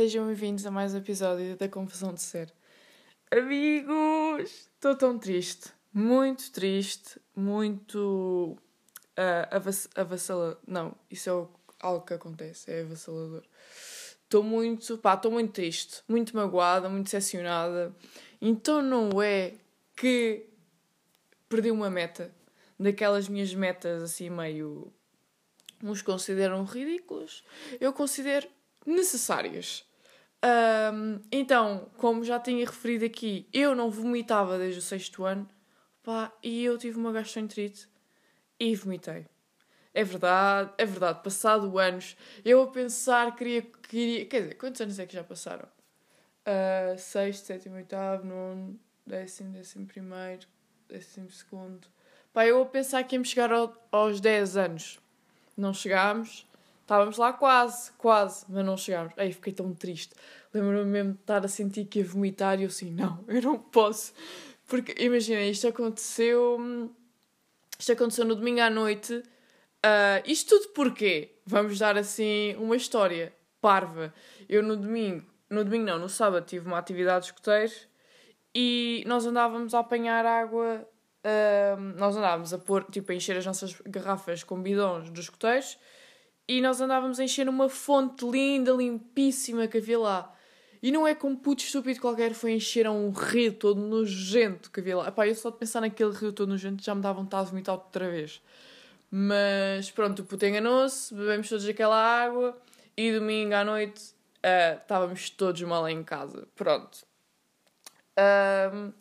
Sejam bem-vindos a mais um episódio da Confusão de Ser. Amigos, estou tão triste, muito triste, muito uh, avass avassalador. Não, isso é algo que acontece, é avassalador. Estou muito, pá, estou muito triste, muito magoada, muito decepcionada. Então não é que perdi uma meta, daquelas minhas metas assim meio. Uns consideram ridículas, eu considero necessárias. Um, então, como já tinha referido aqui, eu não vomitava desde o sexto ano, pá, e eu tive uma gastroenterite e vomitei. É verdade, é verdade. Passado anos, eu a pensar queria, queria. Quer dizer, quantos anos é que já passaram? Uh, sexto, sétimo, oitavo, nono, décimo, décimo primeiro, décimo segundo. Pá, eu a pensar que íamos chegar ao, aos 10 anos. Não chegámos. Estávamos lá quase, quase, mas não chegámos. Aí fiquei tão triste. Lembro-me mesmo de estar a sentir que ia vomitar e eu assim, não, eu não posso. Porque, imagina, isto aconteceu. Isto aconteceu no domingo à noite. Uh, isto tudo porquê? Vamos dar assim uma história parva. Eu no domingo, no domingo não, no sábado tive uma atividade de escoteiros e nós andávamos a apanhar água uh, nós andávamos a pôr, tipo, a encher as nossas garrafas com bidões dos escoteiros e nós andávamos a encher uma fonte linda, limpíssima que havia lá. E não é como puto estúpido qualquer foi encher a um rio todo nojento que havia lá. Epá, eu só de pensar naquele rio todo nojento já me dá vontade de vomitar outra vez. Mas pronto, o puto enganou-se, bebemos todos aquela água e domingo à noite uh, estávamos todos mal em casa. Pronto. Um,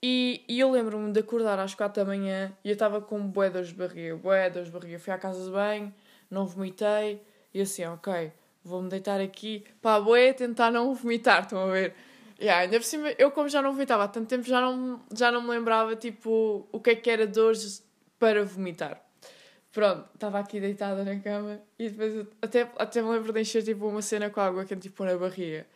e, e eu lembro-me de acordar às quatro da manhã e eu estava com bué de barriga, bué de barriga. Fui à casa de banho, não vomitei e assim, ok, vou-me deitar aqui. Pá, bué tentar não vomitar, estão a ver? Yeah, ainda por cima, eu como já não vomitava há tanto tempo, já não, já não me lembrava, tipo, o que é que era dores para vomitar. Pronto, estava aqui deitada na cama e depois até, até me lembro de encher, tipo, uma cena com água quente, tipo, na barriga.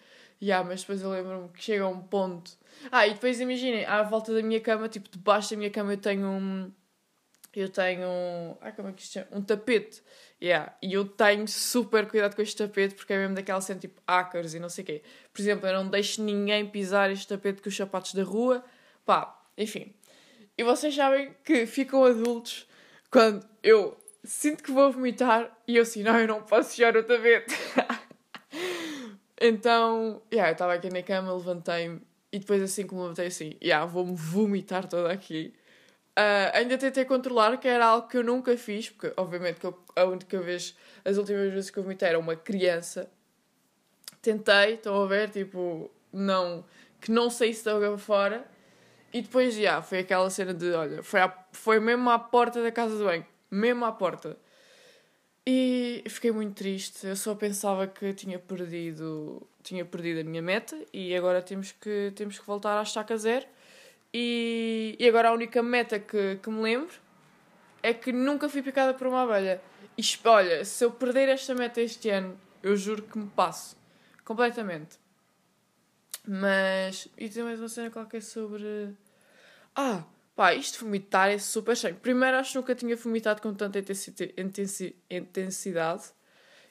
Yeah, mas depois eu lembro-me que chega a um ponto ah, e depois imaginem, à volta da minha cama, tipo, debaixo da minha cama eu tenho um. Eu tenho. Ah, como é que isto chama? Um tapete. Yeah. E eu tenho super cuidado com este tapete porque é mesmo daquela cena tipo ácaros e não sei o quê. Por exemplo, eu não deixo ninguém pisar este tapete com os sapatos da rua. Pá, enfim. E vocês sabem que ficam adultos quando eu sinto que vou vomitar e eu assim, não, eu não posso sujar o tapete. então, yeah, eu estava aqui na cama, levantei-me e depois assim como levantei assim, yeah, vou-me vomitar toda aqui. Uh, ainda tentei controlar, que era algo que eu nunca fiz, porque obviamente que eu, a única vez, as últimas vezes que eu vomitei era uma criança. Tentei, estão a ver, tipo, não, que não sei se estou fora. E depois, já, yeah, foi aquela cena de, olha, foi, à, foi mesmo à porta da casa do banho, mesmo à porta. E fiquei muito triste, eu só pensava que tinha perdido tinha perdido a minha meta e agora temos que, temos que voltar à estaca zero. E, e agora a única meta que, que me lembro é que nunca fui picada por uma abelha. E olha, se eu perder esta meta este ano, eu juro que me passo. Completamente. Mas. E tem mais uma cena qualquer sobre. Ah! Pá, isto vomitar é super cheio. Primeiro, acho que nunca tinha vomitado com tanta intensidade.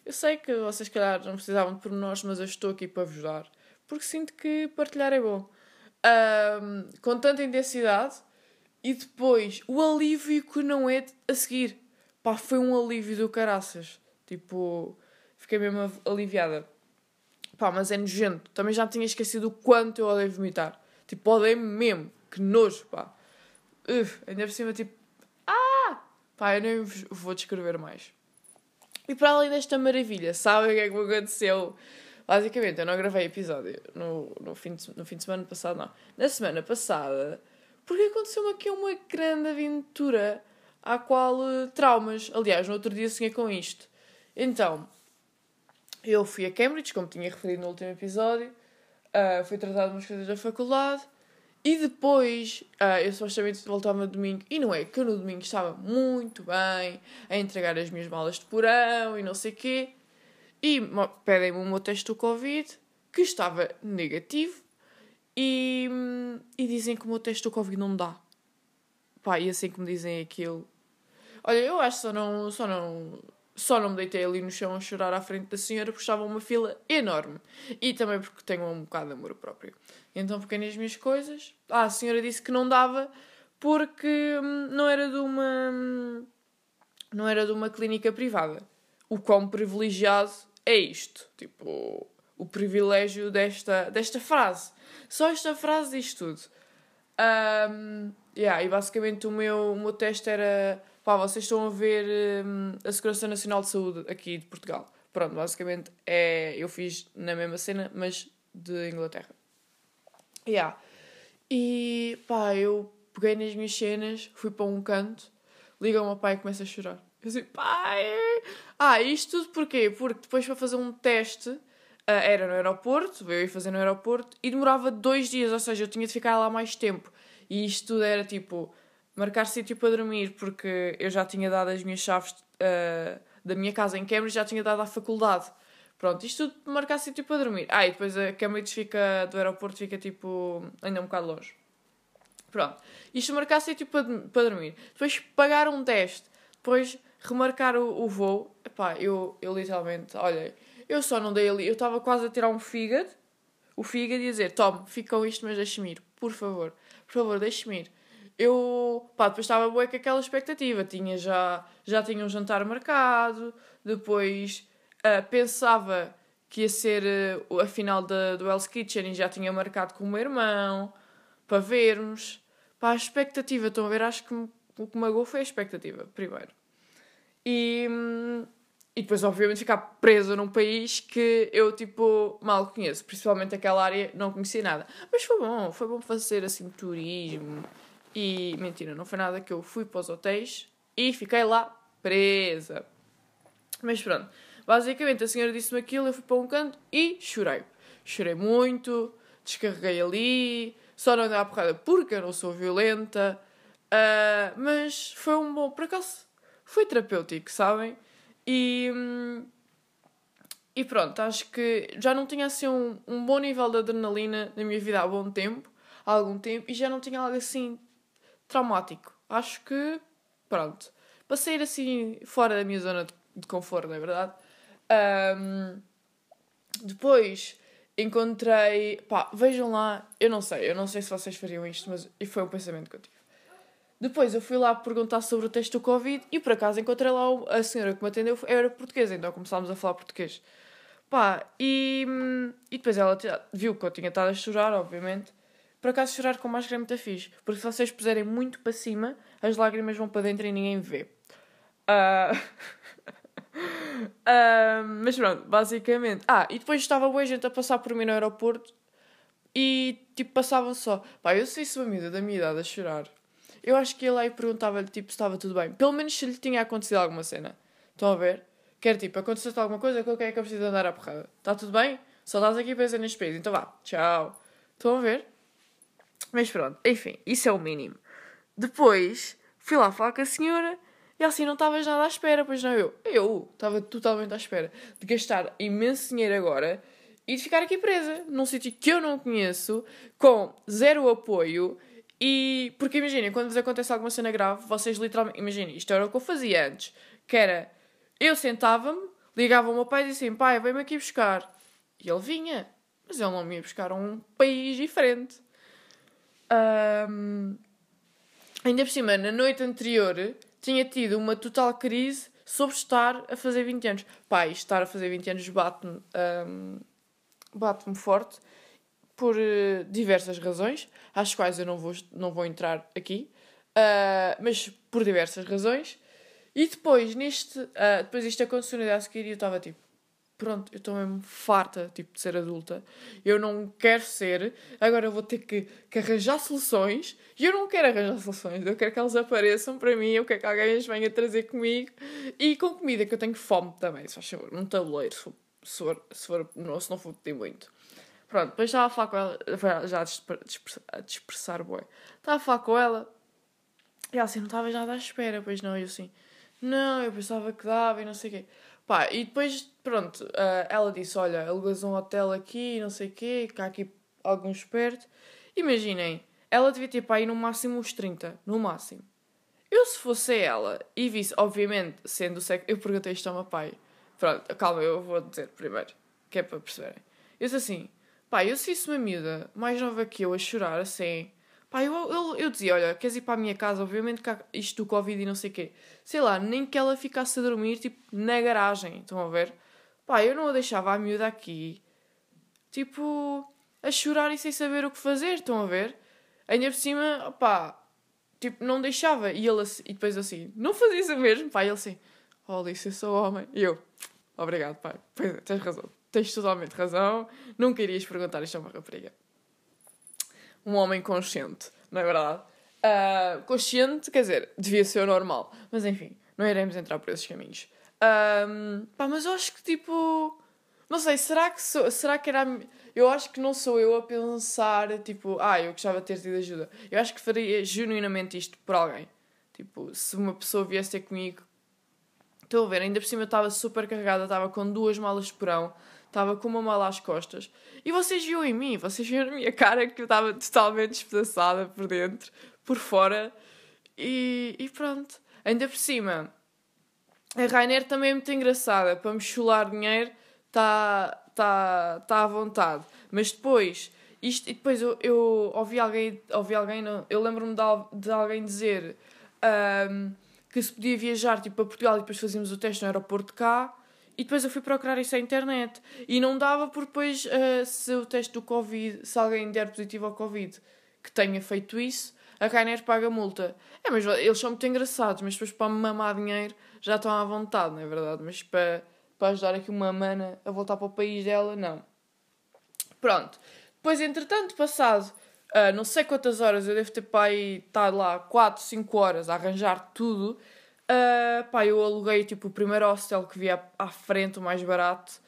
Eu sei que vocês, calhar, não precisavam de pormenores, mas eu estou aqui para vos dar. Porque sinto que partilhar é bom. Um, com tanta intensidade e depois o alívio que não é a seguir. Pá, foi um alívio do caraças. Tipo, fiquei mesmo aliviada. Pá, mas é nojento. Também já me tinha esquecido o quanto eu odeio vomitar. Tipo, odeio mesmo. Que nojo, pá. Uf, ainda por cima, tipo, ah! Pá, eu nem vou descrever mais. E para além desta maravilha, sabem o que é que me aconteceu? Basicamente, eu não gravei episódio no, no, fim de, no fim de semana passado, não. Na semana passada, porque aconteceu-me aqui uma grande aventura à qual uh, traumas. Aliás, no outro dia sonhei com isto. Então, eu fui a Cambridge, como tinha referido no último episódio, uh, fui tratar de umas coisas da faculdade e depois, uh, eu supostamente voltava no domingo, e não é que eu no domingo estava muito bem a entregar as minhas malas de porão e não sei o quê, e pedem-me o meu teste do Covid, que estava negativo, e, e dizem que o meu teste do Covid não dá. Pá, e assim que me dizem aquilo. Olha, eu acho que só não, só não, só não me deitei ali no chão a chorar à frente da senhora porque estava uma fila enorme. E também porque tenho um bocado de amor próprio. Então peguei nas minhas coisas. Ah, a senhora disse que não dava porque hum, não era de uma. Hum, não era de uma clínica privada. O quão privilegiado é isto. Tipo, o privilégio desta, desta frase. Só esta frase diz tudo. Um, yeah, e basicamente o meu, o meu teste era. Pá, vocês estão a ver um, a Segurança Nacional de Saúde aqui de Portugal. Pronto, basicamente é. Eu fiz na mesma cena, mas de Inglaterra. Yeah. E pá, eu peguei nas minhas cenas, fui para um canto, liga o meu pai e começa a chorar. Eu disse, pai! Ah, isto tudo porquê? Porque depois para fazer um teste, uh, era no aeroporto, eu ia fazer no aeroporto, e demorava dois dias, ou seja, eu tinha de ficar lá mais tempo. E isto tudo era tipo, marcar sítio para dormir, porque eu já tinha dado as minhas chaves uh, da minha casa em Cambridge, já tinha dado à faculdade. Pronto, isto tudo marcar sítio para dormir. Ah, e depois a Cambridge fica, do aeroporto fica tipo, ainda um bocado longe. Pronto, isto marcar sítio para, para dormir. Depois pagar um teste. Depois remarcar o, o voo. Epá, eu, eu literalmente, olha, eu só não dei ali. Eu estava quase a tirar um fígado. O fígado e dizer: tome, fica com isto, mas deixe-me ir. Por favor, por favor, deixe-me ir. Eu, pá, depois estava boa com aquela expectativa. Tinha já, já tinha um jantar marcado. Depois uh, pensava que ia ser uh, a final da, do Hell's Kitchen e já tinha marcado com o meu irmão para vermos. Pá, a expectativa, estão a ver? Acho que o que me magoou foi a expectativa, primeiro. E, e depois, obviamente, ficar presa num país que eu, tipo, mal conheço. Principalmente aquela área, não conhecia nada. Mas foi bom, foi bom fazer, assim, turismo. E, mentira, não foi nada que eu fui para os hotéis e fiquei lá presa. Mas pronto, basicamente a senhora disse-me aquilo, eu fui para um canto e chorei. Chorei muito, descarreguei ali, só não andei à porrada porque eu não sou violenta. Uh, mas foi um bom, por acaso, foi terapêutico, sabem? E, e pronto, acho que já não tinha assim um, um bom nível de adrenalina na minha vida há bom tempo, há algum tempo, e já não tinha algo assim traumático. Acho que, pronto, para sair assim fora da minha zona de, de conforto, não é verdade? Um, depois encontrei. Pá, vejam lá, eu não sei, eu não sei se vocês fariam isto, mas foi um pensamento que eu tive. Depois eu fui lá perguntar sobre o teste do Covid e por acaso encontrei lá a senhora que me atendeu, era portuguesa, então começámos a falar português. Pá, e, e depois ela viu que eu tinha estado a chorar, obviamente. Por acaso chorar com máscara é muito fixe, porque se vocês puserem muito para cima, as lágrimas vão para dentro e ninguém vê. Uh... uh, mas pronto, basicamente. Ah, e depois estava boa gente a passar por mim no aeroporto e tipo passava só. Pá, eu sei se uma amiga da minha idade a chorar eu acho que ia lá e perguntava-lhe tipo, se estava tudo bem. Pelo menos se lhe tinha acontecido alguma cena. Estão a ver? Quer tipo, aconteceu-te alguma coisa que eu quero que eu preciso andar a porrada. Está tudo bem? Só estás aqui ser neste país. Então vá, tchau. Estão a ver? Mas pronto, enfim, isso é o mínimo. Depois fui lá falar com a senhora e assim não estavas nada à espera, pois não eu. Eu estava totalmente à espera de gastar imenso dinheiro agora e de ficar aqui presa num sítio que eu não conheço, com zero apoio e porque imaginem, quando vos acontece alguma cena grave, vocês literalmente. Imaginem, isto era o que eu fazia antes. Que era eu sentava-me, ligava ao meu pai e dizia assim: pai, vem-me aqui buscar. E ele vinha, mas ele não me ia buscar a um país diferente. Um, ainda por cima, na noite anterior, tinha tido uma total crise sobre estar a fazer 20 anos. Pai, estar a fazer 20 anos bate-me um, bate forte por uh, diversas razões, às quais eu não vou, não vou entrar aqui, uh, mas por diversas razões. E depois, neste, uh, depois isto aconteceu no dia a seguir e eu estava tipo, pronto, eu estou mesmo farta tipo, de ser adulta, eu não quero ser, agora eu vou ter que, que arranjar soluções e eu não quero arranjar soluções, eu quero que elas apareçam para mim, eu quero que alguém as venha trazer comigo e com comida, que eu tenho fome também, se faz favor, num tabuleiro, se for, se for, se for não, se não for pedir muito. Pronto, depois estava a falar com ela, já a dispersar, boi. Estava a falar com ela e ela assim, não estava já à espera, pois não, e eu assim, não, eu pensava que dava e não sei o quê. Pá, e depois, pronto, uh, ela disse, olha, alugas um hotel aqui, não sei o quê, há aqui alguns perto. Imaginem, ela devia ter para aí no máximo uns 30, no máximo. Eu, se fosse ela e visse, obviamente, sendo o sexo. Eu perguntei isto ao meu pai. Pronto, calma, eu vou dizer primeiro, que é para perceberem. Eu disse assim: pai, eu se isso uma miúda mais nova que eu a chorar assim. Pá, eu, eu, eu dizia: olha, queres ir para a minha casa? Obviamente que há isto do Covid e não sei o quê. Sei lá, nem que ela ficasse a dormir, tipo, na garagem. Estão a ver? Pá, eu não a deixava a miúda aqui, tipo, a chorar e sem saber o que fazer. Estão a ver? Ainda por cima, pá, tipo, não deixava. E ele assim, e depois assim, não fazia isso mesmo, pá. Ele assim, oh, sou homem. E eu, obrigado, pai. Pois é, tens razão. Tens totalmente razão. Nunca irias perguntar isto a uma rapariga. Um homem consciente, não é verdade? Uh, consciente, quer dizer, devia ser o normal. Mas enfim, não iremos entrar por esses caminhos. Um, pá, mas eu acho que tipo. Não sei, será que, sou, será que era. Eu acho que não sou eu a pensar, tipo, ah, eu gostava de ter tido ajuda. Eu acho que faria genuinamente isto por alguém. Tipo, se uma pessoa viesse ter comigo. Estou a ver, ainda por cima eu estava super carregada, estava com duas malas de porão, estava com uma mala às costas. E vocês viam em mim, vocês viam na minha cara que eu estava totalmente despedaçada por dentro, por fora. E, e pronto. Ainda por cima, a Rainer também é muito engraçada. Para me chular dinheiro, está tá, tá à vontade. Mas depois, isto, e depois eu, eu ouvi alguém, ouvi alguém eu lembro-me de, de alguém dizer um, que se podia viajar tipo, para Portugal e depois fazíamos o teste no aeroporto cá. E depois eu fui procurar isso na internet. E não dava porque depois, uh, se o teste do Covid, se alguém der positivo ao Covid que tenha feito isso, a Rainer paga multa. É, mas eles são muito engraçados, mas depois para mamar dinheiro já estão à vontade, não é verdade? Mas para, para ajudar aqui uma mana a voltar para o país dela, não. Pronto. Depois, entretanto, passado uh, não sei quantas horas, eu devo ter para estar lá 4, 5 horas a arranjar tudo. Uh, pá, eu aluguei tipo o primeiro hostel que via à frente, o mais barato.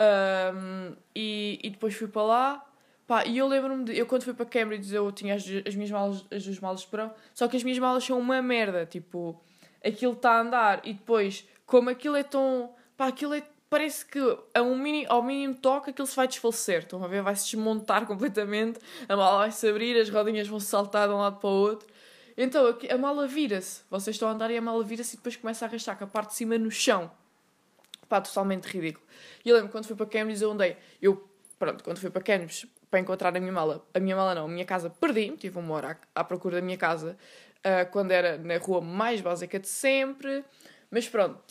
Um, e, e depois fui para lá. Pá, e eu lembro-me de. Eu quando fui para Cambridge eu tinha as, as minhas malas, as duas malas de porão. Só que as minhas malas são uma merda. Tipo, aquilo está a andar e depois, como aquilo é tão. pá, aquilo é. parece que a um mini, ao mínimo toque aquilo se vai desfalecer. Estão a ver? Vai se desmontar completamente, a mala vai se abrir, as rodinhas vão saltar de um lado para o outro. Então a mala vira-se. Vocês estão a andar e a mala vira-se e depois começa a arrastar com a parte de cima no chão. Pá, totalmente ridículo. E eu lembro quando fui para Cambridge eu andei. Eu, pronto, quando fui para Cambridge para encontrar a minha mala, a minha mala não, a minha casa perdi-me, tive uma hora à, à procura da minha casa uh, quando era na rua mais básica de sempre. Mas pronto,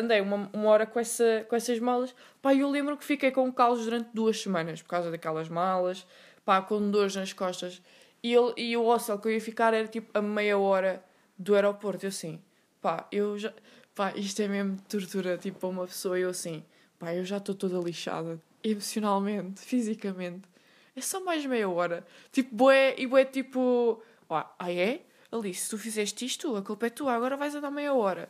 andei uma, uma hora com, essa, com essas malas. Pá, eu lembro que fiquei com calos durante duas semanas por causa daquelas malas, pá, com dores nas costas. E, ele, e o hostel que eu ia ficar era tipo a meia hora do aeroporto. Eu assim, pá, eu já. Pá, isto é mesmo tortura, tipo, para uma pessoa. Eu assim, pá, eu já estou toda lixada, emocionalmente, fisicamente. É só mais meia hora. Tipo, boé, e boé, tipo, ah, é? Alice, se tu fizeste isto, a culpa é tua, agora vais andar meia hora.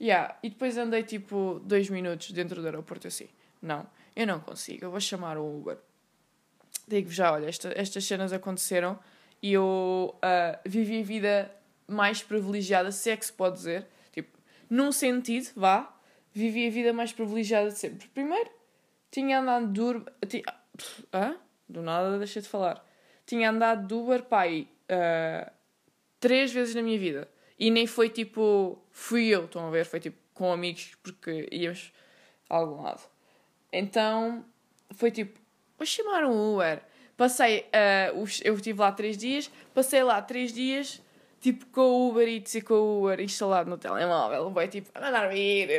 Yeah. E depois andei tipo dois minutos dentro do aeroporto assim. Não, eu não consigo, eu vou chamar o Uber. Digo-vos já, olha, esta, estas cenas aconteceram e eu uh, vivi a vida mais privilegiada, se é que se pode dizer. Tipo, num sentido, vá, vivi a vida mais privilegiada de sempre. Primeiro, tinha andado duro. Tinha, hã? Do nada deixei de falar. Tinha andado de Uber, pai, uh, três vezes na minha vida. E nem foi tipo, fui eu, estão a ver? Foi tipo com amigos, porque íamos a algum lado. Então, foi tipo, vou chamar um Uber. Passei, uh, eu estive lá três dias, passei lá três dias, tipo, com o Uber Eats e com o Uber instalado no telemóvel. Vai tipo, a mandar vir,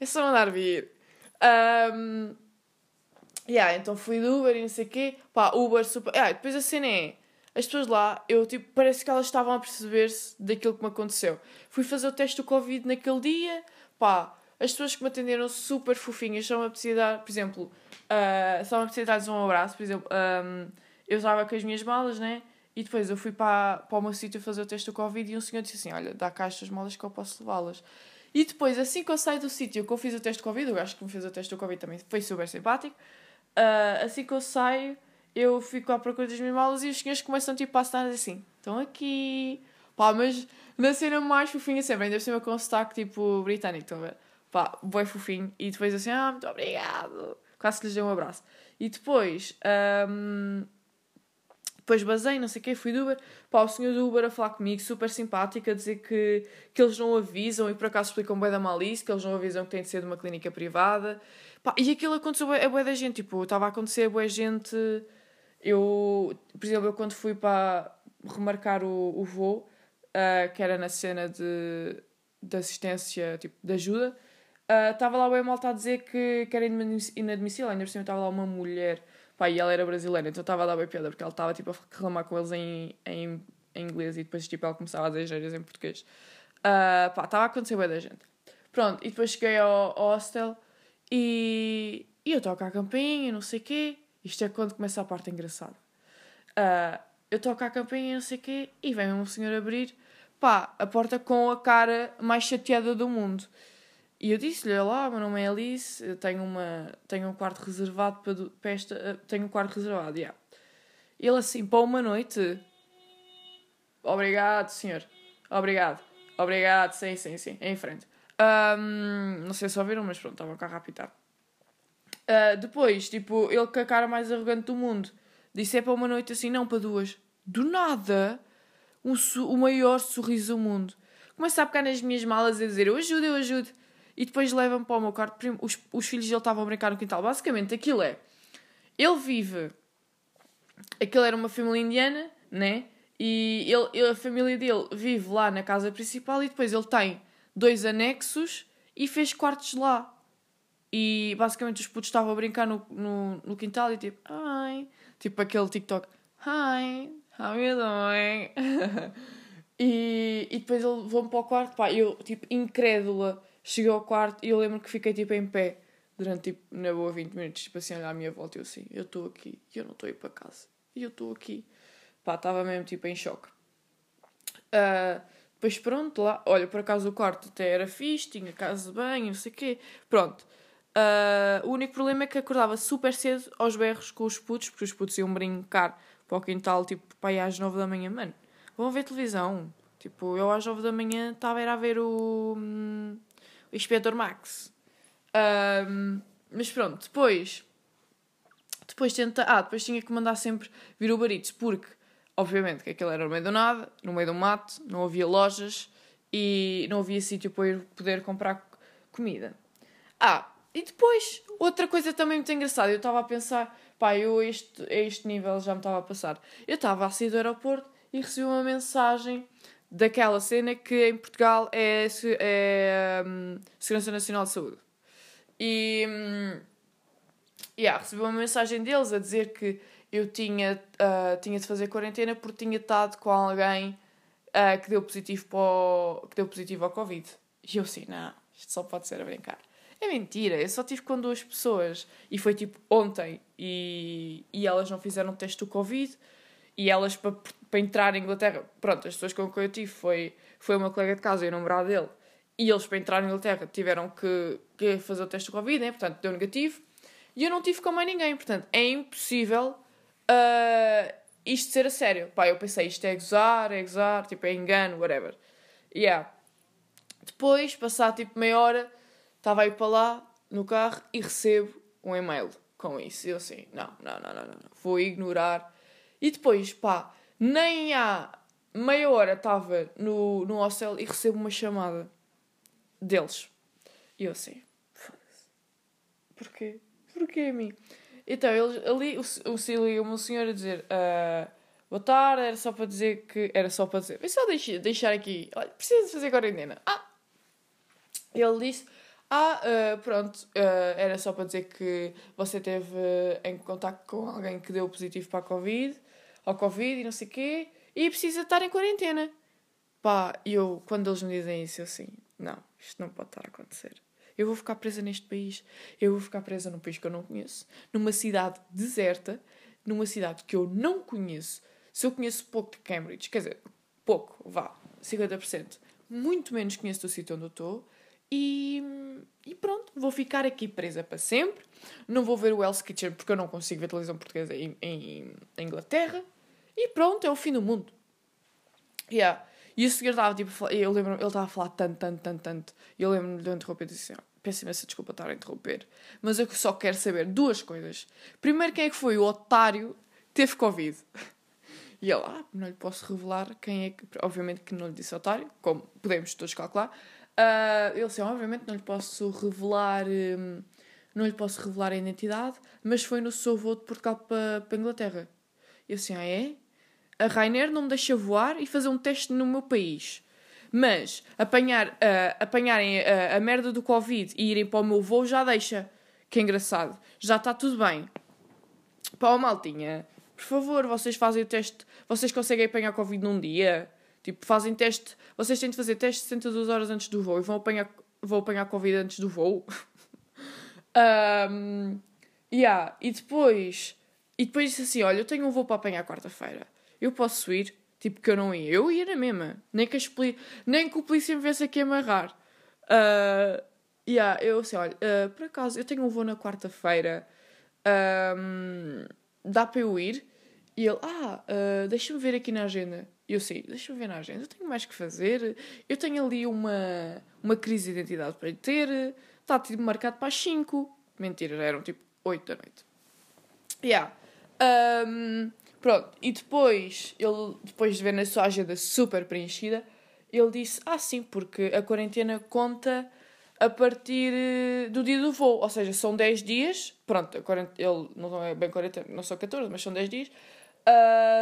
é só mandar vir. Um, yeah, então fui do Uber e não sei o quê. Pá, Uber super. Ah, depois a cena é as pessoas lá, eu tipo, parece que elas estavam a perceber-se daquilo que me aconteceu. Fui fazer o teste do Covid naquele dia, pá, as pessoas que me atenderam super fofinhas, só me apetecia dar, por exemplo, uh, só me dar-lhes um abraço, por exemplo, um, eu estava com as minhas malas, né? E depois eu fui para, para o meu sítio fazer o teste do Covid e um senhor disse assim: Olha, dá cá estas malas que eu posso levá-las. E depois, assim que eu saio do sítio que eu fiz o teste do Covid, eu acho que me fez o teste do Covid também foi super simpático. Uh, assim que eu saio, eu fico à procura das minhas malas e os senhores começam tipo a assinar assim: estão aqui. Pá, mas na cena mais fofinha sempre, ainda por cima com um sotaque tipo britânico, estão a ver? Pá, boi fofinho. E depois assim: ah, muito obrigado. Quase que lhes dei um abraço. E depois, um, Depois basei, não sei o quê, fui do Uber. Pá, o senhor do Uber a falar comigo, super simpático, a dizer que, que eles não avisam e por acaso explicam bem da malícia, que eles não avisam que tem de ser de uma clínica privada. Pá, e aquilo aconteceu a boa da gente, tipo, estava a acontecer a boa gente. Eu, por exemplo, eu quando fui para remarcar o, o voo, uh, que era na cena de, de assistência, tipo, de ajuda, estava uh, lá o malta a dizer que, que era inadmissível, ainda por cima estava lá uma mulher Pá, e ela era brasileira, então estava a dar bem piada, porque ela estava tipo a reclamar com eles em, em, em inglês e depois tipo ela começava a dizer gírias em português. Uh, pá, estava a acontecer bem da gente. Pronto, e depois cheguei ao, ao hostel e, e eu toco a campainha, não sei o quê. Isto é quando começa a parte engraçada. Uh, eu toco a campainha, não sei o quê, e vem um senhor abrir, pá, a porta com a cara mais chateada do mundo. E eu disse-lhe, olá, meu nome é Alice, eu tenho, uma, tenho um quarto reservado para, para esta... Eh, tenho um quarto reservado, yeah. Ele assim, para uma noite... Obrigado, senhor. Obrigado. Obrigado, sim, sim, sim. Em frente. Um, não sei se ouviram, mas pronto, estava o carro a apitar. Uh, depois, tipo, ele com a cara mais arrogante do mundo, disse é para uma noite assim, não, para duas. Do nada, um, o maior sorriso do mundo. Começa a pegar nas minhas malas e a dizer, eu ajudo, eu ajudo e depois levam para o meu quarto. Os, os filhos dele estavam a brincar no quintal. Basicamente, aquilo é. Ele vive. Aquilo era uma família indiana, né? E ele, a família dele vive lá na casa principal e depois ele tem dois anexos e fez quartos lá. E basicamente os putos estavam a brincar no, no, no quintal e tipo, hi. Tipo aquele TikTok, hi, how you doing? e, e depois ele vão para o quarto, pá, eu tipo incrédula Cheguei ao quarto e eu lembro que fiquei tipo em pé durante tipo, na boa 20 minutos, tipo assim, olhar à minha volta e eu assim, eu estou aqui e eu não estou a ir para casa. E eu estou aqui. Pá, estava mesmo tipo em choque. Uh, depois pronto, lá, olha, por acaso o quarto até era fixe, tinha casa de banho, não sei o quê. Pronto. Uh, o único problema é que acordava super cedo aos berros com os putos, porque os putos iam brincar para o quintal, tipo, para ir às 9 da manhã. Mano, vão ver televisão. Tipo, eu às 9 da manhã estava a ver o. Hum, o Inspetor Max. Um, mas pronto, depois. Depois tenta. Ah, depois tinha que mandar sempre vir o Baritos, porque, obviamente, que aquilo era no meio do nada, no meio do mato, não havia lojas e não havia sítio para ir poder comprar comida. Ah, e depois, outra coisa também muito engraçada, eu estava a pensar, pá, eu a este, a este nível já me estava a passar. Eu estava a sair do aeroporto e recebi uma mensagem daquela cena que em Portugal é, é um, Segurança Nacional de Saúde. E um, yeah, recebi uma mensagem deles a dizer que eu tinha, uh, tinha de fazer quarentena porque tinha estado com alguém uh, que, deu positivo para o, que deu positivo ao Covid. E eu assim, não, isto só pode ser a brincar. É mentira, eu só tive com duas pessoas e foi tipo ontem e, e elas não fizeram teste do Covid e elas para para entrar na Inglaterra, pronto, as pessoas com quem eu tive foi, foi uma colega de casa e o namorado dele, e eles para entrar na Inglaterra tiveram que, que fazer o teste de Covid, né? portanto deu negativo, e eu não tive com mais ninguém, portanto é impossível uh, isto ser a sério. Pá, eu pensei, isto é gozar, é gozar, tipo, é engano, whatever. Yeah. Depois, passar tipo meia hora, estava aí para lá no carro e recebo um e-mail com isso. Eu assim, não, não, não, não, não, vou ignorar. E depois, pá, nem há meia hora estava no, no hostel e recebo uma chamada deles. E eu assim, foda-se. Porquê? Porquê a mim? Então, eles, ali, o, o Cílio senhor a dizer, uh, boa tarde, era só para dizer que... Era só para dizer, só deixar, deixar aqui, olha, preciso fazer quarentena. Ah! Ele disse, ah, uh, pronto, uh, era só para dizer que você esteve em contato com alguém que deu positivo para a Covid ao Covid e não sei o quê, e precisa estar em quarentena. Pá, eu, quando eles me dizem isso, eu assim, não, isto não pode estar a acontecer. Eu vou ficar presa neste país, eu vou ficar presa num país que eu não conheço, numa cidade deserta, numa cidade que eu não conheço. Se eu conheço pouco de Cambridge, quer dizer, pouco, vá, 50%, muito menos conheço do sítio onde eu estou, e, e pronto, vou ficar aqui presa para sempre. Não vou ver o Hell's Kitchen porque eu não consigo ver televisão portuguesa em, em, em Inglaterra. E pronto, é o fim do mundo. Yeah. E o senhor estava tipo, eu lembro ele estava a falar tanto, tanto, tanto, tanto. E eu lembro-me de eu interromper e disse assim: peço imensa desculpa estar a interromper, mas eu só quero saber duas coisas. Primeiro, quem é que foi o otário que teve Covid? E ele, ah, não lhe posso revelar quem é que. Obviamente que não lhe disse otário, como podemos todos calcular. Uh, ele disse, obviamente não lhe posso revelar. Um, não lhe posso revelar a identidade, mas foi no seu voo de Portugal para, para a Inglaterra. E assim, ah, é? A Rainer não me deixa voar e fazer um teste no meu país. Mas apanhar, uh, apanharem a, a merda do Covid e irem para o meu voo já deixa. Que engraçado. Já está tudo bem. Pá, maltinha, por favor, vocês fazem o teste. Vocês conseguem apanhar Covid num dia? Tipo, fazem teste. Vocês têm de fazer teste 62 horas antes do voo e vão apanhar, vão apanhar Covid antes do voo. um, yeah. E depois. E depois disse assim: Olha, eu tenho um voo para apanhar quarta-feira. Eu posso ir? Tipo, que eu não ia. Eu ia na mesma. Nem que, poli... Nem que o polícia me viesse aqui amarrar. Uh, yeah, eu assim: Olha, uh, por acaso, eu tenho um voo na quarta-feira. Um, dá para eu ir? E ele: Ah, uh, deixa-me ver aqui na agenda. E eu sei, deixa-me ver na agenda, eu tenho mais que fazer. Eu tenho ali uma, uma crise de identidade para ter. Está tipo marcado para as 5. Mentira, eram tipo 8 da noite. Yeah. Um, pronto, e depois, ele, depois de ver na sua agenda super preenchida, ele disse: Ah, sim, porque a quarentena conta a partir eh, do dia do voo. Ou seja, são 10 dias. Pronto, ele não é bem 40, não são 14, mas são 10 dias.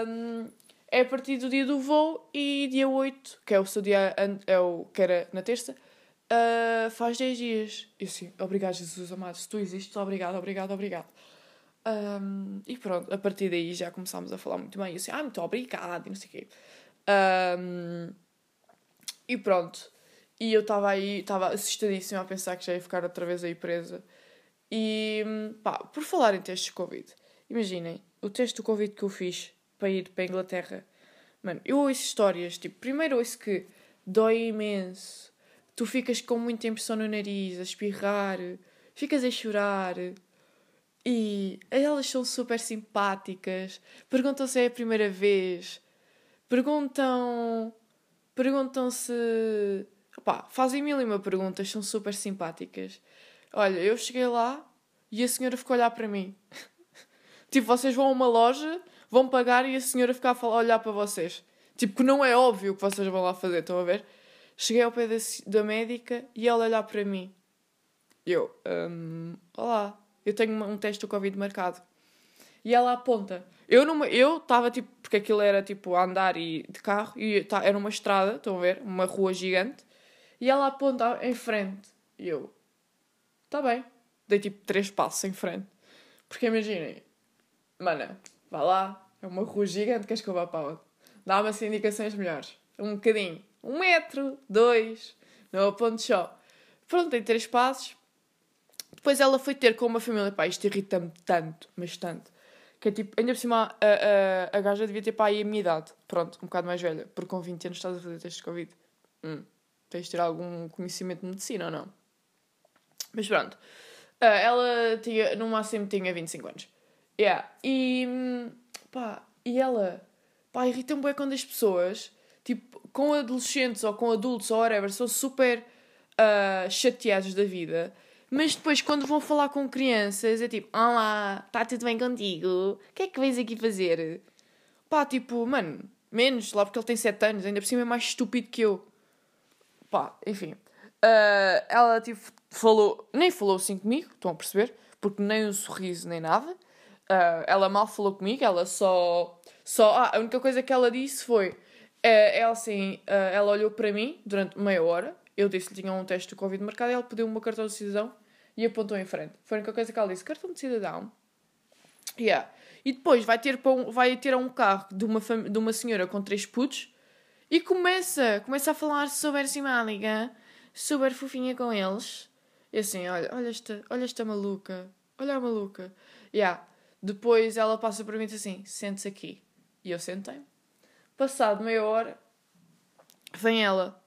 Um, é a partir do dia do voo e dia 8, que é o seu dia, é o que era na terça, uh, faz 10 dias. Eu sim, obrigado Jesus amado, se tu existes, obrigado, obrigado, obrigado. Um, e pronto, a partir daí já começámos a falar muito bem. Eu assim, ah, muito obrigado, e não sei o quê. Um, e pronto. E eu estava aí, estava assustadíssima a pensar que já ia ficar outra vez aí presa. E pá, por falar em testes de Covid, imaginem, o teste do Covid que eu fiz para ir para a Inglaterra. Mano, eu ouço histórias, tipo, primeiro ouço que dói imenso, tu ficas com muita impressão no nariz, a espirrar, ficas a chorar. E elas são super simpáticas, perguntam se é a primeira vez, perguntam. perguntam se. Opá, fazem mil e uma perguntas, são super simpáticas. Olha, eu cheguei lá e a senhora ficou a olhar para mim. tipo, vocês vão a uma loja vão pagar e a senhora ficar a olhar para vocês. Tipo, que não é óbvio que vocês vão lá fazer, estão a ver? Cheguei ao pé da, da médica e ela olhar para mim. Eu, um, olá, eu tenho um teste do Covid marcado. E ela aponta. Eu não eu estava tipo, porque aquilo era tipo andar e de carro e tá, era uma estrada, estão a ver? Uma rua gigante. E ela aponta em frente. E eu, tá bem. Dei tipo três passos em frente. Porque imaginem, mano, Vá lá, é uma rua gigante, queres que eu vá para onde? Dá-me assim indicações melhores. Um bocadinho. Um metro, dois, no ponto só. Pronto, tem três passos. Depois ela foi ter com uma família. Pá, isto irrita-me tanto, mas tanto. Que é tipo, ainda por cima a, a, a gaja devia ter pá aí a minha idade. Pronto, um bocado mais velha. Porque com 20 anos estás a fazer testes de Covid. Hum, tens de ter algum conhecimento de medicina ou não? Mas pronto. Uh, ela tinha, no máximo tinha 25 anos. Yeah. E pá, e ela, pá, irrita-me bem quando as pessoas, tipo, com adolescentes ou com adultos ou whatever, são super uh, chateados da vida. Mas depois, quando vão falar com crianças, é tipo: Olá, está tudo bem contigo? O que é que vens aqui fazer? Pá, tipo, mano, menos, lá porque ele tem 7 anos, ainda por cima é mais estúpido que eu. Pá, enfim. Uh, ela, tipo, falou, nem falou assim comigo, estão a perceber? Porque nem um sorriso, nem nada. Uh, ela mal falou comigo, ela só. só ah, a única coisa que ela disse foi. Ela assim, uh, ela olhou para mim durante meia hora, eu disse que tinha um teste de Covid marcado e ela pediu-me uma cartão de cidadão e apontou em frente. Foi a única coisa que ela disse: cartão de cidadão. Yeah. E depois vai ter, para um, vai ter um carro de uma, de uma senhora com três putos e começa, começa a falar super simálica, super fofinha com eles. E assim, olha, olha esta, olha esta maluca, olha a maluca. Yeah. Depois ela passa para mim e diz assim: sente-se aqui. E eu sentei-me. Passado meia hora, vem ela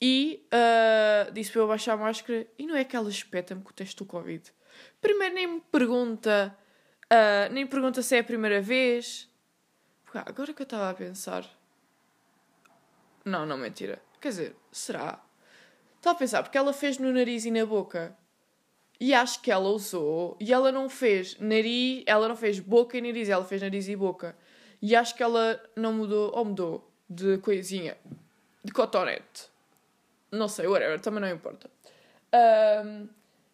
e uh, disse para eu baixar a máscara. E não é que ela espeta-me com o teste do Covid. Primeiro nem me pergunta, uh, nem pergunta se é a primeira vez. Agora que eu estava a pensar. Não, não, mentira. Quer dizer, será? Estava a pensar, porque ela fez no nariz e na boca. E acho que ela usou. E ela não fez nariz, ela não fez boca e nariz, ela fez nariz e boca. E acho que ela não mudou, ou mudou, de coisinha, de cotonete. Não sei, whatever, também não importa. Um,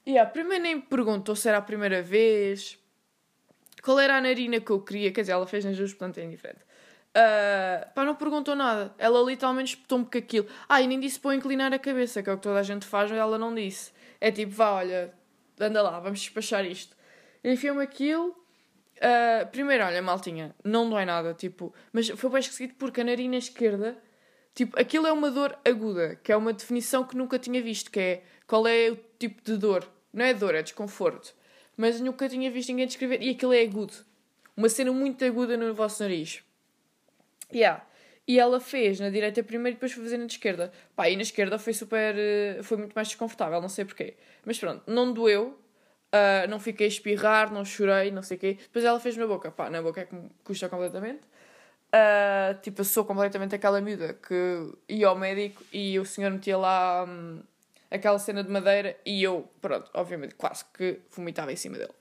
yeah, primeiro nem me perguntou se era a primeira vez, qual era a narina que eu queria, quer dizer, ela fez nas duas, portanto é indiferente. Uh, pá, não perguntou nada. Ela literalmente espetou-me com aquilo. Ah, e nem disse para eu inclinar a cabeça, que é o que toda a gente faz, mas ela não disse. É tipo, vá, olha, anda lá, vamos despachar isto. Enfiou-me aquilo. Uh, primeiro, olha, maltinha, não dói nada, tipo, mas foi bem esquisito porque a narina esquerda, tipo, aquilo é uma dor aguda, que é uma definição que nunca tinha visto, que é qual é o tipo de dor. Não é dor, é desconforto. Mas nunca tinha visto ninguém descrever, e aquilo é agudo. Uma cena muito aguda no vosso nariz. Yeah. E ela fez na direita primeiro e depois foi fazer na esquerda. Pá, e na esquerda foi super. Eh, foi muito mais desconfortável, não sei porquê. Mas pronto, não doeu. Uh, não fiquei a espirrar, não chorei, não sei o quê. Depois ela fez na boca. Pá, na boca é que me custa completamente. Uh, tipo, eu sou completamente aquela miúda que ia ao médico e o senhor metia lá hum, aquela cena de madeira e eu, pronto, obviamente, quase que vomitava em cima dele.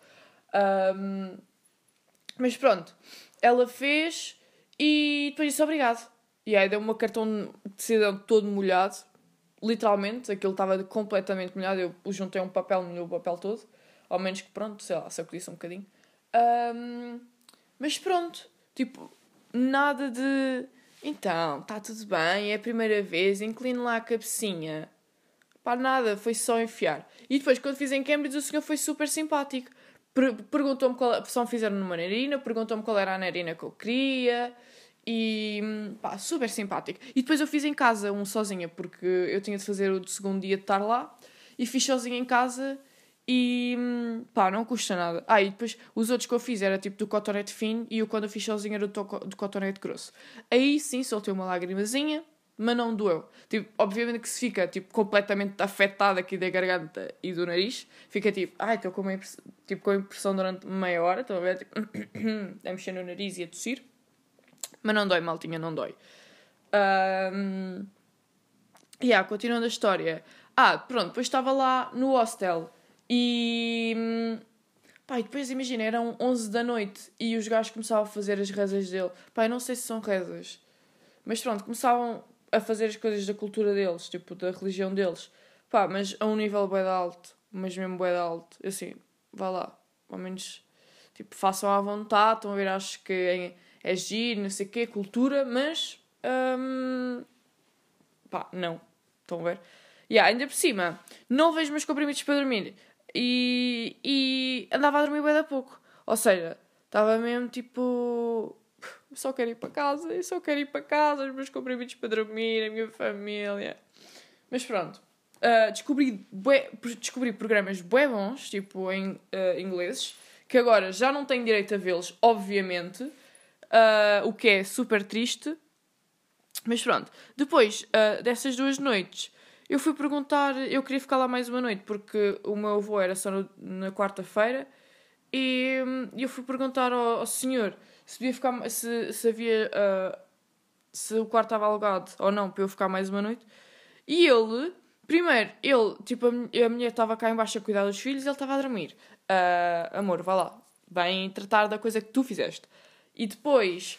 Um, mas pronto, ela fez e depois disse obrigado. E aí deu uma cartão de cidadão todo molhado, literalmente, aquilo estava completamente molhado. Eu juntei um papel, molhou o papel todo, ao menos que pronto, sei lá, sacudisse um bocadinho. Um, mas pronto, tipo, nada de. Então, está tudo bem, é a primeira vez, inclino lá a cabecinha. Pá, nada, foi só enfiar. E depois, quando fiz em Cambridge, o senhor foi super simpático. Per perguntou-me qual. Só me fizeram numa narina, perguntou-me qual era a narina que eu queria. E pá, super simpático. E depois eu fiz em casa um sozinha, porque eu tinha de fazer o segundo dia de estar lá. E fiz sozinha em casa e pá, não custa nada. Ah, e depois os outros que eu fiz era tipo do cotonete fino e o quando eu fiz sozinha era do, do cotonete grosso. Aí sim soltei uma lagrimazinha, mas não doeu. Tipo, obviamente que se fica tipo, completamente afetado aqui da garganta e do nariz, fica tipo, ai, estou com, uma tipo, com a impressão durante meia hora, estão a ver? Tipo, a mexer no nariz e a tossir. Mas não dói, maltinha, não dói. Um... Yeah, continuando a história. Ah, pronto, depois estava lá no hostel e. Pá, e depois imagina, eram 11 da noite e os gajos começavam a fazer as rezas dele. Pá, não sei se são rezas, mas pronto, começavam a fazer as coisas da cultura deles, tipo, da religião deles. Pá, mas a um nível bem alto, mas mesmo bem alto. Assim, vá lá, ao menos, tipo, façam à vontade, estão a ver, acho que é, é giro, não sei o quê, cultura, mas. Hum, pá, não. Estão a ver? E yeah, ainda por cima, não vejo meus comprimidos para dormir. E, e andava a dormir bem da pouco. Ou seja, estava mesmo tipo. Só quero ir para casa, eu só quero ir para casa, os meus comprimidos para dormir, a minha família. Mas pronto. Uh, descobri, bué, descobri programas bué bons, tipo em uh, ingleses, que agora já não tenho direito a vê-los, obviamente, uh, o que é super triste. Mas pronto, depois dessas duas noites, eu fui perguntar, eu queria ficar lá mais uma noite, porque o meu avô era só no, na quarta-feira, e hum, eu fui perguntar ao, ao, senhor se podia ficar, se, se havia, uh, se o quarto estava alugado ou não, para eu ficar mais uma noite. E ele, primeiro, ele, tipo, a, a mulher estava cá embaixo a cuidar dos filhos e ele estava a dormir. Uh, amor, vá lá, vem tratar da coisa que tu fizeste. E depois,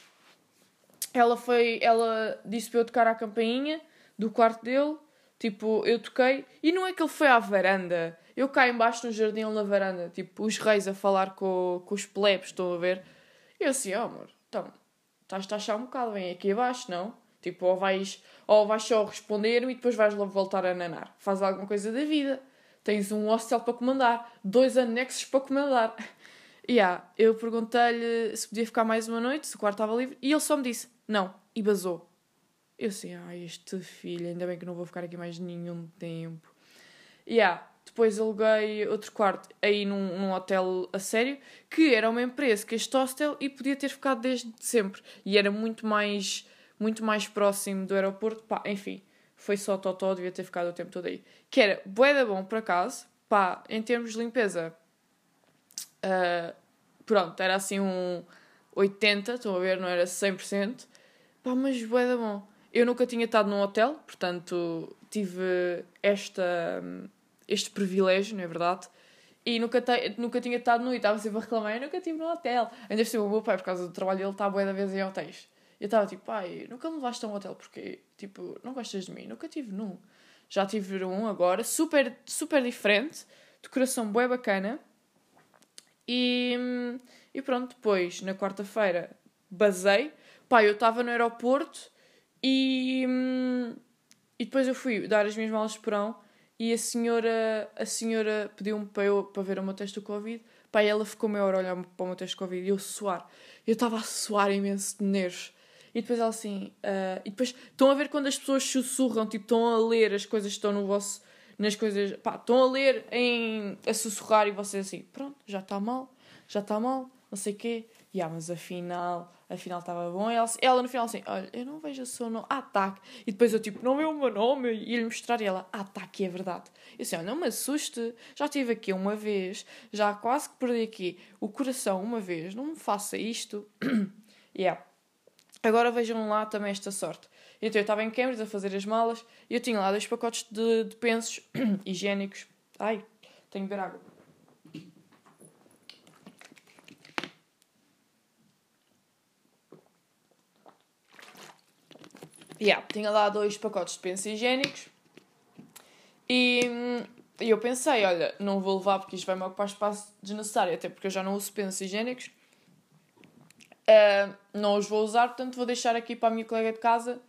ela foi, ela disse para eu tocar à campainha do quarto dele, tipo, eu toquei, e não é que ele foi à varanda, eu cá embaixo no jardim na varanda, tipo, os reis a falar com, com os plebes, estão a ver? E eu assim, oh amor, então, estás a achar um bocado, vem aqui abaixo, não? Tipo, ou vais, ou vais só responder-me e depois vais voltar a nanar. Faz alguma coisa da vida. Tens um hostel para comandar, dois anexos para comandar. E yeah, eu perguntei-lhe se podia ficar mais uma noite, se o quarto estava livre, e ele só me disse não, e basou. Eu assim, ah, este filho, ainda bem que não vou ficar aqui mais nenhum tempo. E yeah, depois aluguei outro quarto aí num, num hotel a sério, que era uma empresa que este hostel e podia ter ficado desde sempre. E era muito mais, muito mais próximo do aeroporto, pá, enfim, foi só totó, devia ter ficado o tempo todo aí. Que era bué da bom, por acaso, pá, em termos de limpeza, Uh, pronto, era assim um 80, estão a ver, não era 100%. Pá, mas bué da bom. Eu nunca tinha estado num hotel, portanto tive esta, este privilégio, não é verdade? e nunca, te, nunca tinha estado nu e estava sempre a reclamar, eu nunca estive no hotel. Ainda cima, o meu pai, por causa do trabalho dele, está boa da vez em hotéis. E eu estava tipo, pai, nunca me levaste a um hotel porque, tipo, não gostas de mim? Nunca tive num. Já tive um agora, super, super diferente, decoração boa bacana. E, e pronto, depois, na quarta-feira, basei. Pai, eu estava no aeroporto e, e depois eu fui dar as minhas malas de porão e a senhora, a senhora pediu-me para, eu, para ver o meu teste do Covid. Pai, ela ficou meia hora a olhar para o meu teste do Covid e eu suar. Eu estava a suar imenso de nervos. E depois ela assim. Uh, e depois estão a ver quando as pessoas sussurram, tipo, estão a ler as coisas que estão no vosso. Nas coisas. Pá, estão a ler em. a sussurrar e vocês assim, pronto, já está mal, já está mal, não sei o quê. E ah, mas afinal, afinal estava bom. Ela, ela no final assim, olha, eu não vejo o seu nome, ah, tá. E depois eu tipo, não vê o meu nome. E lhe mostrar e ela, ah, tá, é verdade. E assim, olha, não me assuste, já estive aqui uma vez, já quase que perdi aqui o coração uma vez, não me faça isto. yeah. Agora vejam lá também esta sorte. Então eu estava em Cambridge a fazer as malas e eu tinha lá dois pacotes de, de pensos higiênicos. Ai, tenho que beber água. Yeah, tinha lá dois pacotes de pensos higiênicos e, e eu pensei, olha, não vou levar porque isto vai-me ocupar espaço desnecessário, até porque eu já não uso pensos higiênicos. Uh, não os vou usar, portanto vou deixar aqui para a minha colega de casa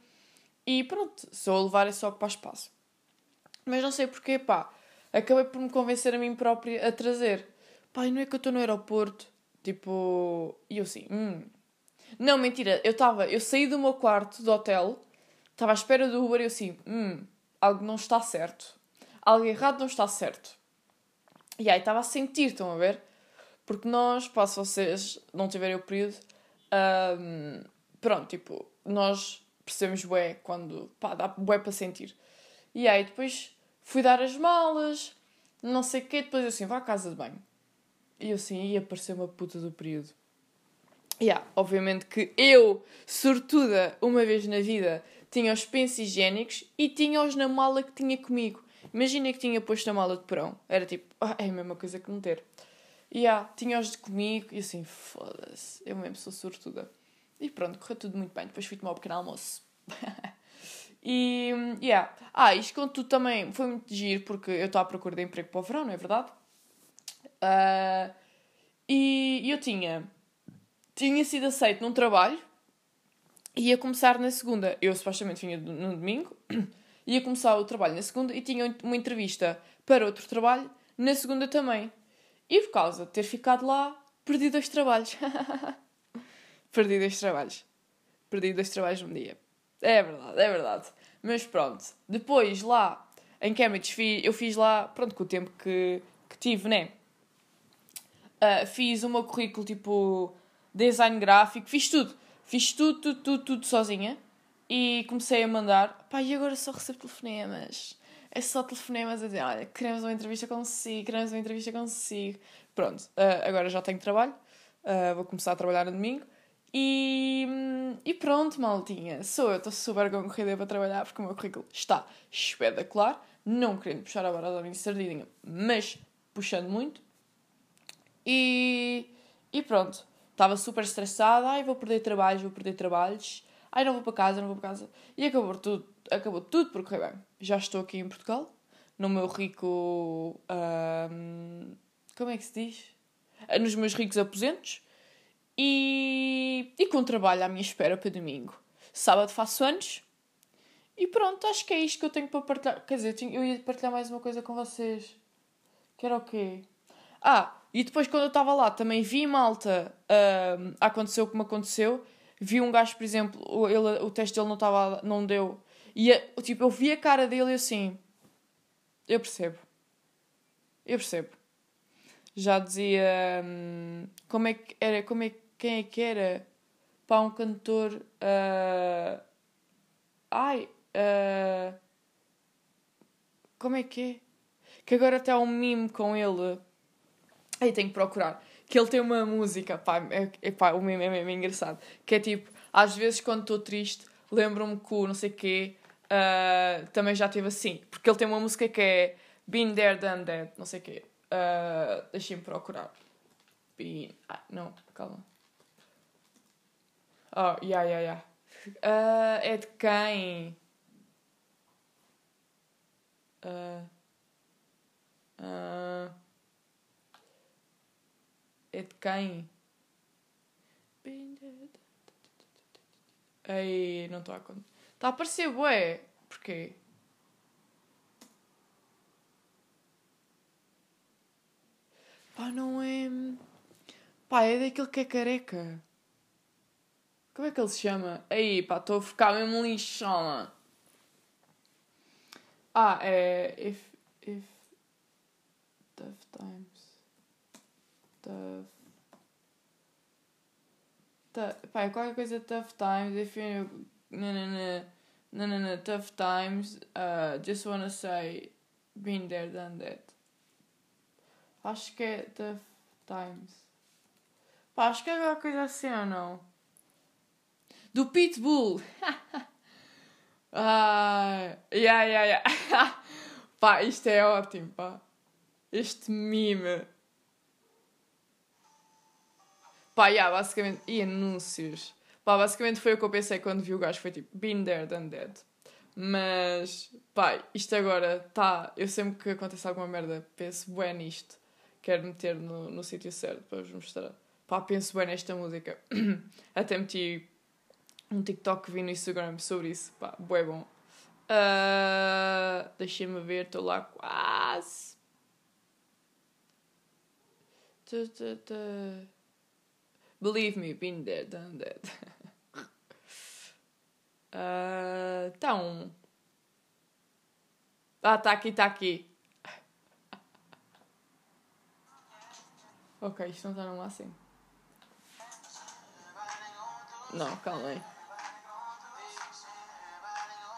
e pronto, se eu levar é só ocupar espaço. Mas não sei porquê, pá, acabei por me convencer a mim própria a trazer. Pai, não é que eu estou no aeroporto, tipo, e eu assim, hum. Não, mentira, eu estava, eu saí do meu quarto do hotel Estava à espera do Uber e eu assim, hum, algo não está certo. Algo errado não está certo. E aí estava a sentir, estão a ver? Porque nós, se vocês não tiverem o período, um, pronto, tipo, nós percebemos bué quando, pá, dá bué para sentir. E aí depois fui dar as malas, não sei o quê, depois eu assim, vá à casa de banho. E eu assim, ia aparecer uma puta do período. E yeah, obviamente que eu, sortuda, uma vez na vida, tinha os pensos higiênicos e tinha-os na mala que tinha comigo. Imagina que tinha posto na mala de porão. Era tipo, ah, é a mesma coisa que não ter. E yeah, tinha-os de comigo e assim, foda-se, eu mesmo sou sortuda. E pronto, correu tudo muito bem. Depois fui tomar um pequeno almoço. e, yeah. Ah, isto com tudo também foi muito giro porque eu estou à procura de emprego para o verão, não é verdade? Uh, e eu tinha, tinha sido aceito num trabalho ia começar na segunda. Eu supostamente vinha no domingo, ia começar o trabalho na segunda e tinha uma entrevista para outro trabalho na segunda também. E por causa de ter ficado lá, perdi dois trabalhos. perdi dois trabalhos. Perdi dois trabalhos num dia. É verdade, é verdade. Mas pronto. Depois lá em Cambridge eu fiz lá, pronto, com o tempo que, que tive, né? Uh, fiz o meu currículo tipo design gráfico, fiz tudo Fiz tudo, tudo, tudo, tudo sozinha e comecei a mandar. Pá, e agora só recebo telefonemas. É só telefonemas a dizer: olha, queremos uma entrevista consigo, queremos uma entrevista consigo. Pronto, uh, agora já tenho trabalho, uh, vou começar a trabalhar no domingo. E, e pronto, maltinha. Sou eu, estou super concorrida para trabalhar porque o meu currículo está espetacular. Não querendo puxar a barra da minha sardinha, mas puxando muito. E, e pronto. Estava super estressada, ai vou perder trabalhos, vou perder trabalhos, ai não vou para casa, não vou para casa. E acabou tudo, acabou tudo por correr bem. Já estou aqui em Portugal, no meu rico. Como é que se diz? Nos meus ricos aposentos e, e com trabalho à minha espera para domingo. Sábado faço anos e pronto, acho que é isto que eu tenho para partilhar. Quer dizer, eu ia partilhar mais uma coisa com vocês. Que era o quê? Ah, e depois, quando eu estava lá, também vi malta. Uh, aconteceu o que me aconteceu. Vi um gajo, por exemplo, ele, o teste dele não, tava, não deu. E tipo, eu vi a cara dele assim. Eu percebo. Eu percebo. Já dizia. Como é que era? Como é, quem é que era? Pá, um cantor. Uh, ai. Uh, como é que é? Que agora está um mime com ele Aí tenho que procurar. Que ele tem uma música, pá, é, é, pá o meme é mesmo engraçado. Que é tipo, às vezes quando estou triste, lembro-me que o não sei quê uh, também já teve assim. Porque ele tem uma música que é Been There, Done That, não sei quê. Uh, Deixem-me procurar. Bean. Ah, não, calma. Oh, yeah, yeah, yeah. Uh, é de quem? Uh, uh, é de quem? Ei, não estou a contar. Está a aparecer, bué. Porquê? Pá, não é. Pá, é daquele que é careca. Como é que ele se chama? Aí, pá, estou a ficar mesmo lixona. Ah, é. If. If. Tough times. Tough. tough pá, qualquer coisa tough times. If you. No, no, no. Tough times. Uh, just wanna say. Been there, done that. Acho que é tough times. Pá, acho que é alguma coisa assim ou não? do Pitbull. ah, yeah, yeah, yeah. pá, isto é ótimo, pá. Este meme. Pá, yeah, basicamente. E anúncios. Pá, basicamente foi o que eu pensei quando vi o gajo. Foi tipo, been there, done that. Mas, pá, isto agora tá. Eu sempre que acontece alguma merda, penso bem nisto. Quero meter no, no sítio certo para vos mostrar. Pá, penso bem nesta música. Até meti um TikTok que vi no Instagram sobre isso. Pá, bué bom. Uh, Deixem-me ver, estou lá quase. Believe me, been there, done that. uh. Ah, tá aqui, tá aqui. ok, isto não está no máximo. Não, calma aí.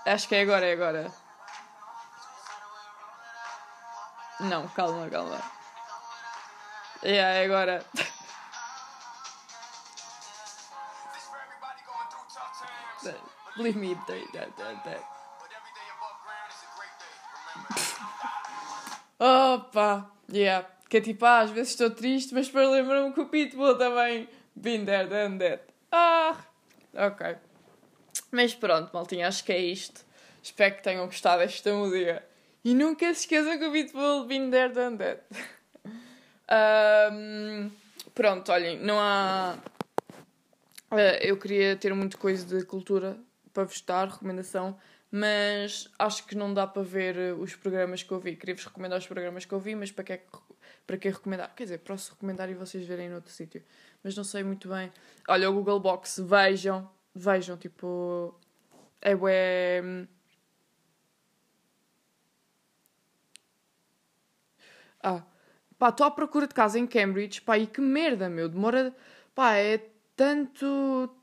Acho que é agora, é agora. Não, calma, calma. Yeah, é agora. That. Opa! Yeah. Que é tipo, ah, às vezes estou triste, mas para lembrar-me que o Pitbull também. Been there, done that. Ah! Ok. Mas pronto, maltinha, acho que é isto. Espero que tenham gostado desta música. E nunca se esqueçam que o Pitbull been there, done that. um, pronto, olhem, não há... Uh, eu queria ter muito coisa de cultura para vos dar, recomendação, mas acho que não dá para ver os programas que eu vi. Queria-vos recomendar os programas que eu vi, mas para que, para que recomendar? Quer dizer, posso recomendar e vocês verem noutro sítio, mas não sei muito bem. Olha, o Google Box, vejam, vejam, tipo, é bué... Ah, pá, estou à procura de casa em Cambridge, pá, e que merda, meu, demora, pá, é tanto,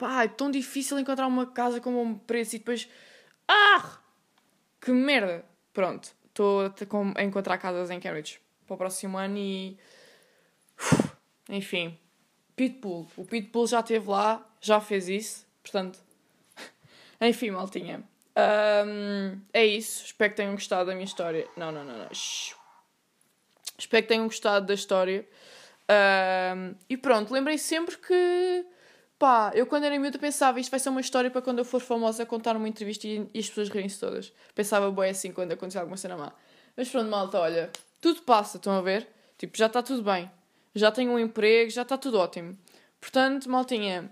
pá, é tão difícil encontrar uma casa com um preço e depois, ah, que merda, pronto, estou a encontrar casas em Cambridge para o próximo ano e, enfim, Pitbull, o Pitbull já esteve lá, já fez isso, portanto, enfim, maltinha. Um, é isso. Espero que tenham gostado da minha história. Não, não, não, não. Espero que tenham gostado da história. Um, e pronto, lembrem sempre que. Pá, eu quando era miúda pensava isto vai ser uma história para quando eu for famosa contar uma entrevista e, e as pessoas riem-se todas. Pensava bem assim quando acontecer alguma cena má. Mas pronto, malta, olha, tudo passa, estão a ver? Tipo, já está tudo bem. Já tenho um emprego, já está tudo ótimo. Portanto, maltinha,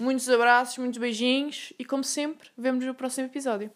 Muitos abraços, muitos beijinhos e, como sempre, vemos no próximo episódio.